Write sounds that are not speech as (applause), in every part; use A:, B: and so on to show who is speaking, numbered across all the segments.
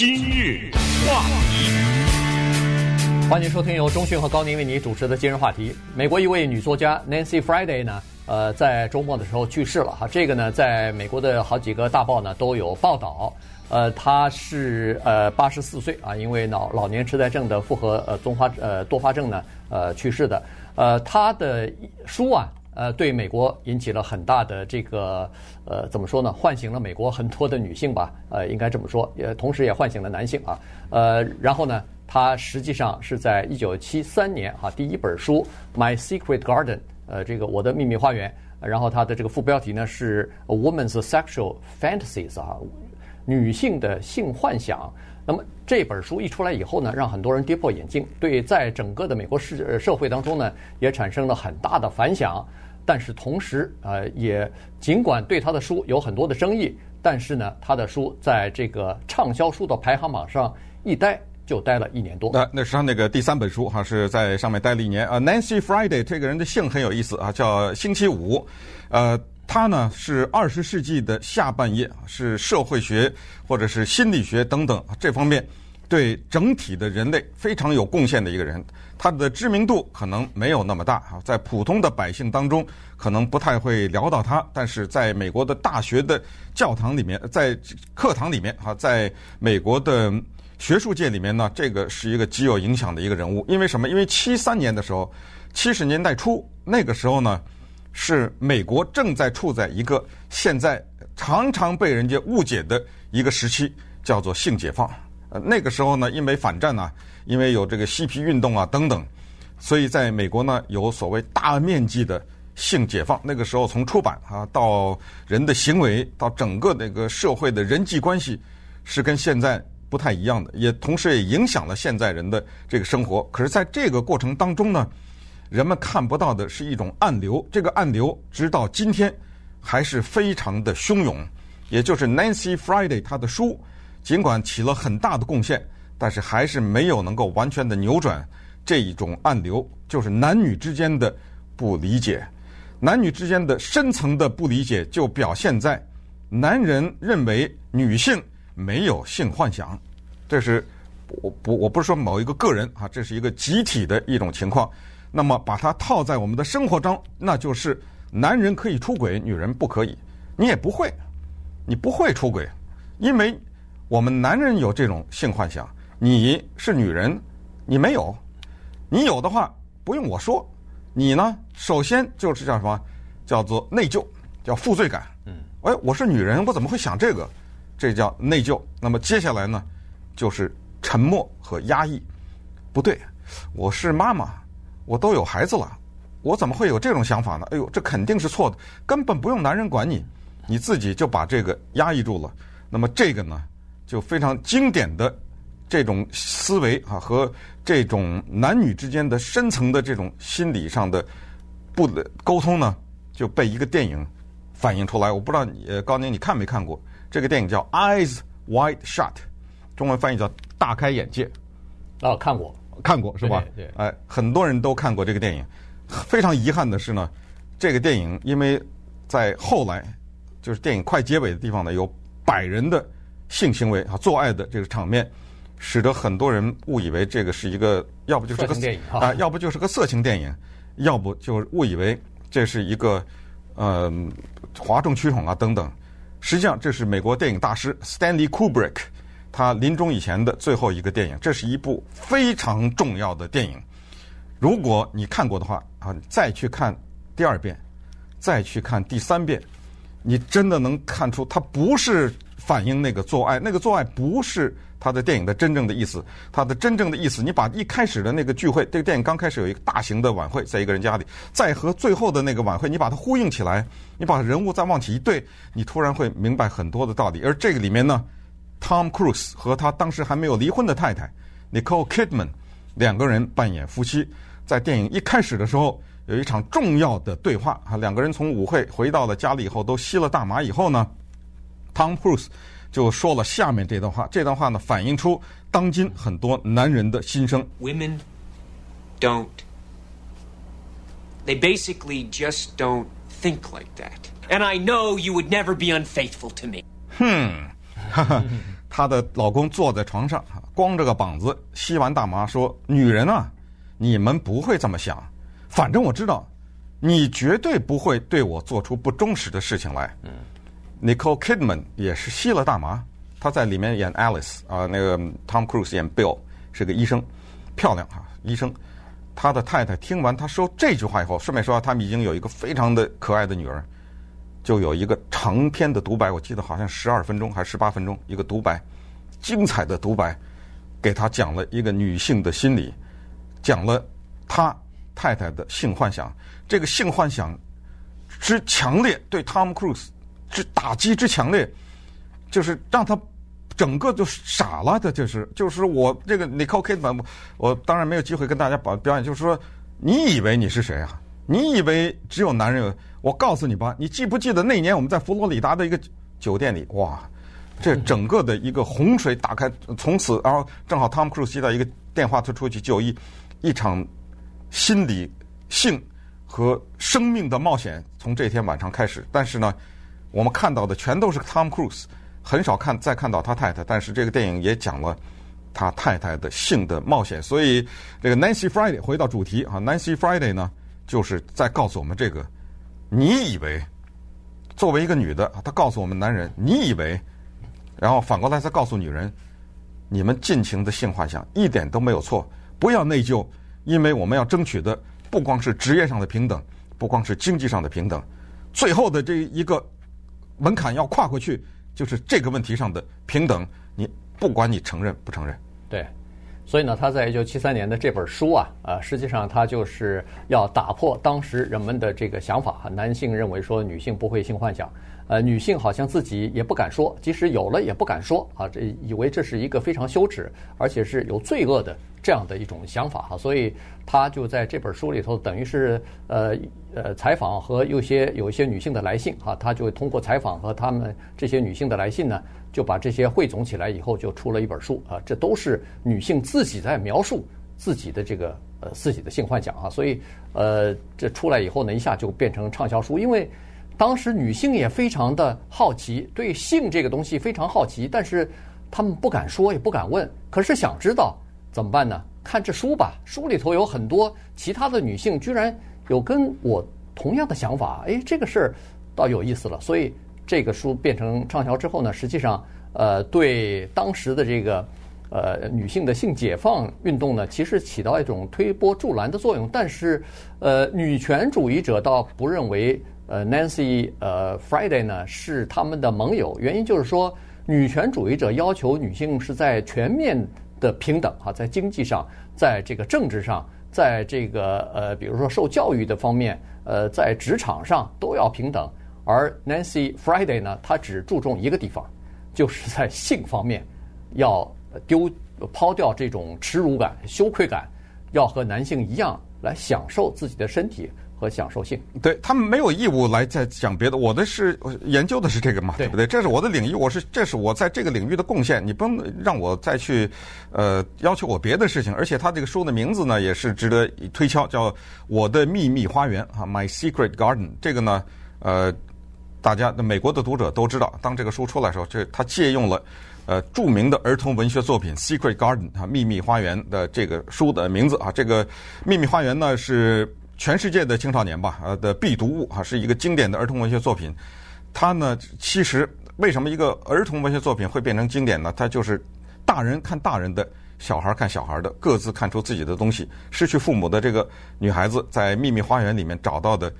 A: 今日话题，
B: 欢迎收听由中讯和高宁为你主持的今日话题。美国一位女作家 Nancy Friday 呢，呃，在周末的时候去世了哈。这个呢，在美国的好几个大报呢都有报道。呃，她是呃八十四岁啊，因为脑老年痴呆症的复合呃综发呃多发症呢呃去世的。呃，她的书啊。呃，对美国引起了很大的这个呃，怎么说呢？唤醒了美国很多的女性吧，呃，应该这么说，也同时也唤醒了男性啊。呃，然后呢，他实际上是在一九七三年啊，第一本书《My Secret Garden》呃，这个我的秘密花园，然后它的这个副标题呢是《Woman's Sexual Fantasies》啊，女性的性幻想。那么这本书一出来以后呢，让很多人跌破眼镜，对在整个的美国社社会当中呢，也产生了很大的反响。但是同时，呃，也尽管对他的书有很多的争议，但是呢，他的书在这个畅销书的排行榜上一待就待了一年多。
C: 那那是他那个第三本书哈，是在上面待了一年啊。Nancy Friday 这个人的姓很有意思啊，叫星期五。呃，他呢是二十世纪的下半叶，是社会学或者是心理学等等这方面对整体的人类非常有贡献的一个人。他的知名度可能没有那么大啊，在普通的百姓当中可能不太会聊到他，但是在美国的大学的教堂里面，在课堂里面啊，在美国的学术界里面呢，这个是一个极有影响的一个人物。因为什么？因为七三年的时候，七十年代初那个时候呢，是美国正在处在一个现在常常被人家误解的一个时期，叫做性解放。呃，那个时候呢，因为反战呢。因为有这个嬉皮运动啊等等，所以在美国呢，有所谓大面积的性解放。那个时候从出版啊到人的行为到整个那个社会的人际关系是跟现在不太一样的，也同时也影响了现在人的这个生活。可是，在这个过程当中呢，人们看不到的是一种暗流，这个暗流直到今天还是非常的汹涌。也就是 Nancy Friday 她的书，尽管起了很大的贡献。但是还是没有能够完全的扭转这一种暗流，就是男女之间的不理解，男女之间的深层的不理解，就表现在男人认为女性没有性幻想，这是我不我不是说某一个个人啊，这是一个集体的一种情况。那么把它套在我们的生活中，那就是男人可以出轨，女人不可以，你也不会，你不会出轨，因为我们男人有这种性幻想。你是女人，你没有，你有的话不用我说，你呢？首先就是叫什么？叫做内疚，叫负罪感。嗯，哎，我是女人，我怎么会想这个？这叫内疚。那么接下来呢，就是沉默和压抑。不对，我是妈妈，我都有孩子了，我怎么会有这种想法呢？哎呦，这肯定是错的，根本不用男人管你，你自己就把这个压抑住了。那么这个呢，就非常经典的。这种思维啊，和这种男女之间的深层的这种心理上的不沟通呢，就被一个电影反映出来。我不知道你呃高宁你看没看过这个电影叫《Eyes Wide Shut》，中文翻译叫《大开眼界》。
B: 哦，看过，
C: 看过是吧？
B: 对，对。
C: 哎，很多人都看过这个电影。非常遗憾的是呢，这个电影因为在后来就是电影快结尾的地方呢，有百人的性行为啊，做爱的这个场面。使得很多人误以为这个是一个，要不就是个
B: 电影
C: 啊，要不就是个色情电影，要不就误以为这是一个呃哗众取宠啊等等。实际上，这是美国电影大师 Stanley Kubrick 他临终以前的最后一个电影。这是一部非常重要的电影。如果你看过的话啊，再去看第二遍，再去看第三遍，你真的能看出它不是反映那个做爱，那个做爱不是。他的电影的真正的意思，他的真正的意思，你把一开始的那个聚会，这个电影刚开始有一个大型的晚会，在一个人家里，再和最后的那个晚会，你把它呼应起来，你把人物再往起一对，你突然会明白很多的道理。而这个里面呢，Tom Cruise 和他当时还没有离婚的太太 Nicole Kidman 两个人扮演夫妻，在电影一开始的时候有一场重要的对话啊，两个人从舞会回到了家里以后，都吸了大麻以后呢，Tom Cruise。就说了下面这段话，这段话呢，反映出当今很多男人的心声。
D: Women don't. They basically just don't think like that. And I know you would never be unfaithful to me.
C: 哼，哈哈，哈 (laughs) 哈她的老公坐在床上，光着个膀子吸完大麻，说：“女人啊，你们不会这么想，反正我知道，你绝对不会对我做出不忠实的事情来。”嗯，Nicole Kidman 也是吸了大麻，她在里面演 Alice 啊，那个 Tom Cruise 演 Bill 是个医生，漂亮啊，医生。他的太太听完他说这句话以后，顺便说他们已经有一个非常的可爱的女儿，就有一个长篇的独白，我记得好像十二分钟还是十八分钟一个独白，精彩的独白，给他讲了一个女性的心理，讲了他太太的性幻想，这个性幻想之强烈，对 Tom Cruise 之打击之强烈，就是让他。整个就傻了的，就是就是我这个 Nicole Kidman，我当然没有机会跟大家表表演，就是说，你以为你是谁啊？你以为只有男人有？我告诉你吧，你记不记得那年我们在佛罗里达的一个酒店里？哇，这整个的一个洪水打开，从此然后正好 Tom Cruise 接到一个电话，他出去就医，一场心理性和生命的冒险从这天晚上开始。但是呢，我们看到的全都是 Tom Cruise。很少看再看到他太太，但是这个电影也讲了他太太的性的冒险。所以这个 Nancy Friday 回到主题啊，Nancy Friday 呢，就是在告诉我们这个：你以为作为一个女的，她告诉我们男人，你以为，然后反过来再告诉女人，你们尽情的性幻想一点都没有错，不要内疚，因为我们要争取的不光是职业上的平等，不光是经济上的平等，最后的这一个门槛要跨过去。就是这个问题上的平等，你不管你承认不承认，
B: 对，所以呢，他在一九七三年的这本书啊，啊，实际上他就是要打破当时人们的这个想法，男性认为说女性不会性幻想。呃，女性好像自己也不敢说，即使有了也不敢说啊，这以为这是一个非常羞耻，而且是有罪恶的这样的一种想法哈，所以他就在这本书里头，等于是呃呃采访和有些有一些女性的来信哈，他就通过采访和他们这些女性的来信呢，就把这些汇总起来以后，就出了一本书啊，这都是女性自己在描述自己的这个呃自己的性幻想啊，所以呃这出来以后呢，一下就变成畅销书，因为。当时女性也非常的好奇，对性这个东西非常好奇，但是她们不敢说，也不敢问。可是想知道怎么办呢？看这书吧，书里头有很多其他的女性，居然有跟我同样的想法。哎，这个事儿倒有意思了。所以这个书变成畅销之后呢，实际上呃，对当时的这个呃女性的性解放运动呢，其实起到一种推波助澜的作用。但是呃，女权主义者倒不认为。呃，Nancy，呃，Friday 呢是他们的盟友，原因就是说，女权主义者要求女性是在全面的平等哈，在经济上，在这个政治上，在这个呃，比如说受教育的方面，呃，在职场上都要平等。而 Nancy Friday 呢，她只注重一个地方，就是在性方面要丢抛掉这种耻辱感、羞愧感，要和男性一样来享受自己的身体。和享受性，
C: 对他们没有义务来再讲别的。我的是研究的是这个嘛，对不对？这是我的领域，我是这是我在这个领域的贡献。你不能让我再去呃要求我别的事情。而且他这个书的名字呢，也是值得推敲，叫《我的秘密花园》啊，My Secret Garden。这个呢，呃，大家美国的读者都知道，当这个书出来的时候，这他借用了呃著名的儿童文学作品《Secret Garden》啊，《秘密花园》的这个书的名字啊。这个《秘密花园》呢是。全世界的青少年吧，呃的必读物啊，是一个经典的儿童文学作品。它呢，其实为什么一个儿童文学作品会变成经典呢？它就是大人看大人的，小孩看小孩的，各自看出自己的东西。失去父母的这个女孩子在秘密花园里面找到的，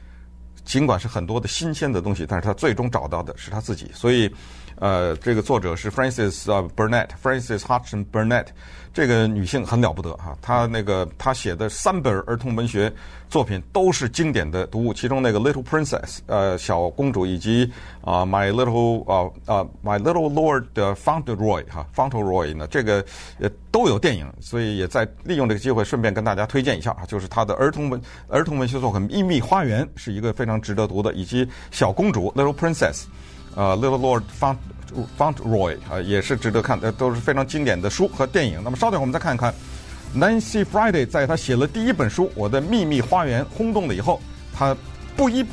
C: 尽管是很多的新鲜的东西，但是他最终找到的是他自己。所以，呃，这个作者是 Frances Burnett，Frances Hodgson Burnett。这个女性很了不得哈，她那个她写的三本儿童文学作品都是经典的读物，其中那个《Little Princess》呃小公主以及啊《My Little》啊啊《My Little Lord》的 Fauntleroy 哈 Fauntleroy 呢，这个呃都有电影，所以也在利用这个机会顺便跟大家推荐一下啊，就是她的儿童文儿童文学作品《秘密花园》是一个非常值得读的，以及《小公主》《Little Princess》啊《Little Lord》Faunt Fauntleroy 啊，也是值得看的，都是非常经典的书和电影。那么稍等，我们再看看 Nancy Friday 在他写了第一本书《我的秘密花园》轰动了以后，他不依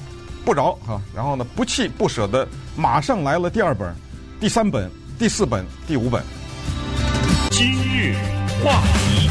C: 不饶啊，然后呢不弃不舍的马上来了第二本、第三本，第四本、第五本。
A: 今日话题，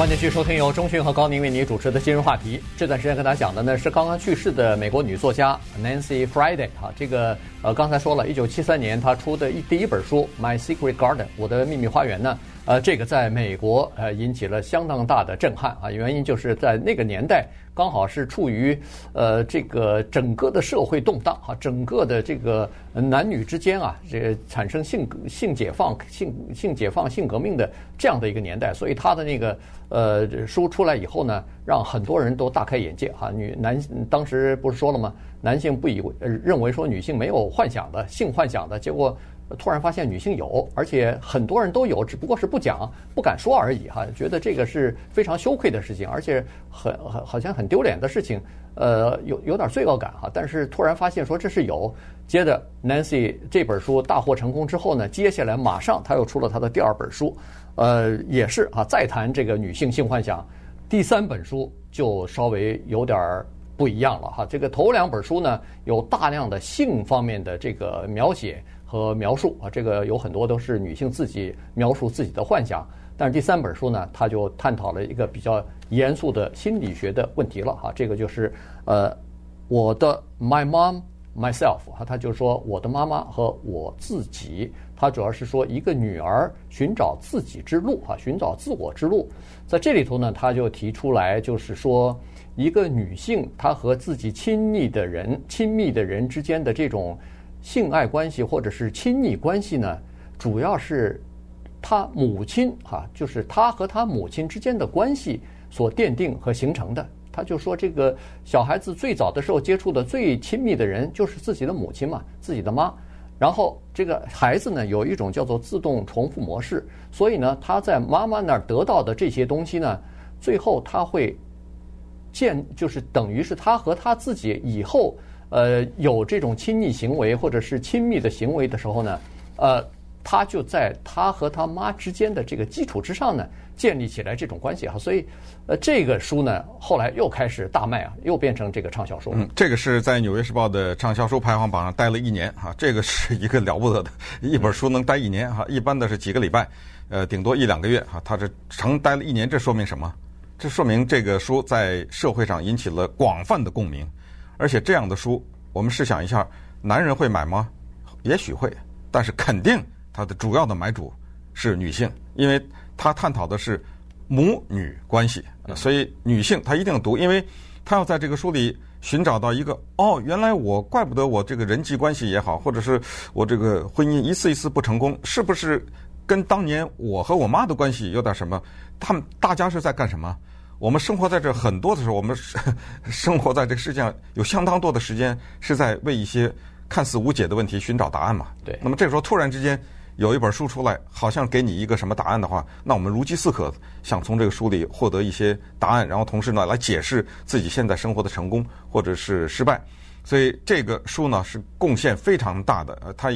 B: 欢迎继续收听由中讯和高宁为你主持的今日话题。这段时间跟大家讲的呢是刚刚去世的美国女作家 Nancy Friday 哈，这个呃刚才说了，一九七三年她出的一第一本书《My Secret Garden》我的秘密花园呢。呃，这个在美国呃引起了相当大的震撼啊，原因就是在那个年代刚好是处于呃这个整个的社会动荡哈，整个的这个男女之间啊，这产生性性解放、性性解放、性革命的这样的一个年代，所以他的那个呃书出来以后呢，让很多人都大开眼界哈。女男当时不是说了吗？男性不以为认为说女性没有幻想的性幻想的结果。突然发现女性有，而且很多人都有，只不过是不讲、不敢说而已哈。觉得这个是非常羞愧的事情，而且很很好像很丢脸的事情，呃，有有点罪恶感哈。但是突然发现说这是有，接着 Nancy 这本书大获成功之后呢，接下来马上他又出了他的第二本书，呃，也是啊，再谈这个女性性幻想。第三本书就稍微有点不一样了哈。这个头两本书呢，有大量的性方面的这个描写。和描述啊，这个有很多都是女性自己描述自己的幻想，但是第三本书呢，他就探讨了一个比较严肃的心理学的问题了哈，这个就是呃，我的 my mom myself 哈，他就说我的妈妈和我自己，他主要是说一个女儿寻找自己之路哈，寻找自我之路，在这里头呢，他就提出来就是说一个女性她和自己亲密的人亲密的人之间的这种。性爱关系或者是亲密关系呢，主要是他母亲哈，就是他和他母亲之间的关系所奠定和形成的。他就说，这个小孩子最早的时候接触的最亲密的人就是自己的母亲嘛，自己的妈。然后这个孩子呢，有一种叫做自动重复模式，所以呢，他在妈妈那儿得到的这些东西呢，最后他会见，就是等于是他和他自己以后。呃，有这种亲密行为或者是亲密的行为的时候呢，呃，他就在他和他妈之间的这个基础之上呢，建立起来这种关系哈。所以，呃，这个书呢，后来又开始大卖啊，又变成这个畅销书。
C: 嗯，这个是在《纽约时报》的畅销书排行榜上待了一年哈，这个是一个了不得的，一本书能待一年哈，一般的是几个礼拜，呃，顶多一两个月哈，他这长待了一年，这说明什么？这说明这个书在社会上引起了广泛的共鸣。而且这样的书，我们试想一下，男人会买吗？也许会，但是肯定它的主要的买主是女性，因为它探讨的是母女关系，所以女性她一定读，因为她要在这个书里寻找到一个哦，原来我怪不得我这个人际关系也好，或者是我这个婚姻一次一次不成功，是不是跟当年我和我妈的关系有点什么？他们大家是在干什么？我们生活在这很多的时候，我们 (laughs) 生活在这个世界上有相当多的时间是在为一些看似无解的问题寻找答案嘛。
B: 对。
C: 那么这个时候突然之间有一本书出来，好像给你一个什么答案的话，那我们如饥似渴，想从这个书里获得一些答案，然后同时呢来解释自己现在生活的成功或者是失败。所以这个书呢是贡献非常大的，呃，他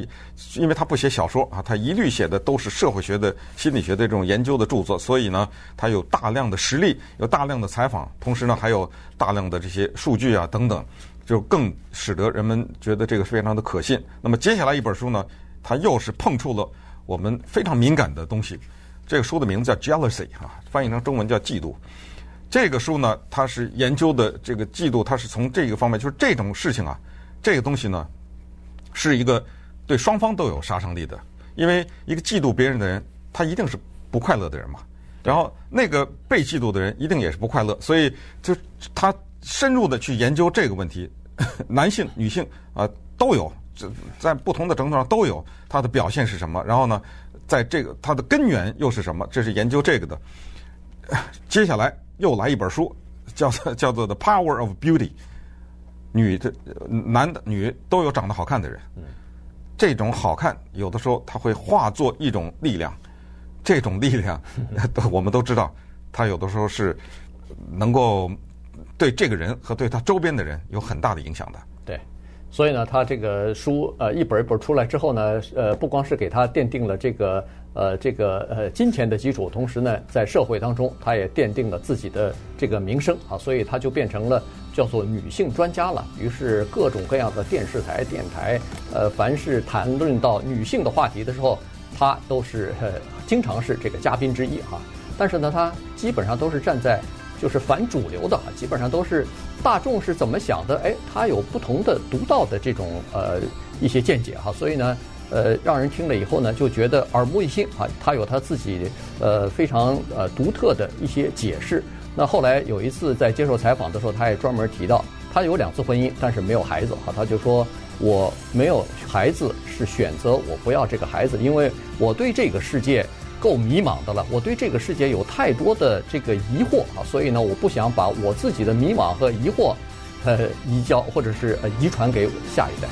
C: 因为他不写小说啊，他一律写的都是社会学的、心理学的这种研究的著作，所以呢，他有大量的实例，有大量的采访，同时呢还有大量的这些数据啊等等，就更使得人们觉得这个非常的可信。那么接下来一本书呢，他又是碰触了我们非常敏感的东西，这个书的名字叫 Jealousy 啊，翻译成中文叫嫉妒。这个书呢，它是研究的这个嫉妒，它是从这个方面，就是这种事情啊，这个东西呢，是一个对双方都有杀伤力的。因为一个嫉妒别人的人，他一定是不快乐的人嘛。然后那个被嫉妒的人一定也是不快乐，所以就他深入的去研究这个问题，(laughs) 男性、女性啊都有，在不同的程度上都有他的表现是什么。然后呢，在这个它的根源又是什么？这是研究这个的。(laughs) 接下来。又来一本书，叫做 (laughs) 叫做《The Power of Beauty》，女的、男的、女都有长得好看的人。这种好看有的时候它会化作一种力量，这种力量 (laughs) 我们都知道，它有的时候是能够对这个人和对他周边的人有很大的影响的。
B: 对，所以呢，他这个书呃一本一本出来之后呢，呃，不光是给他奠定了这个。呃，这个呃金钱的基础，同时呢，在社会当中，他也奠定了自己的这个名声啊，所以他就变成了叫做女性专家了。于是各种各样的电视台、电台，呃，凡是谈论到女性的话题的时候，她都是呃经常是这个嘉宾之一哈。但是呢，她基本上都是站在就是反主流的哈，基本上都是大众是怎么想的，哎，他有不同的独到的这种呃一些见解哈。所以呢。呃，让人听了以后呢，就觉得耳目一新啊。他有他自己呃非常呃独特的一些解释。那后来有一次在接受采访的时候，他也专门提到，他有两次婚姻，但是没有孩子哈。他就说，我没有孩子是选择，我不要这个孩子，因为我对这个世界够迷茫的了，我对这个世界有太多的这个疑惑啊，所以呢，我不想把我自己的迷茫和疑惑呃移交或者是呃遗传给下一代。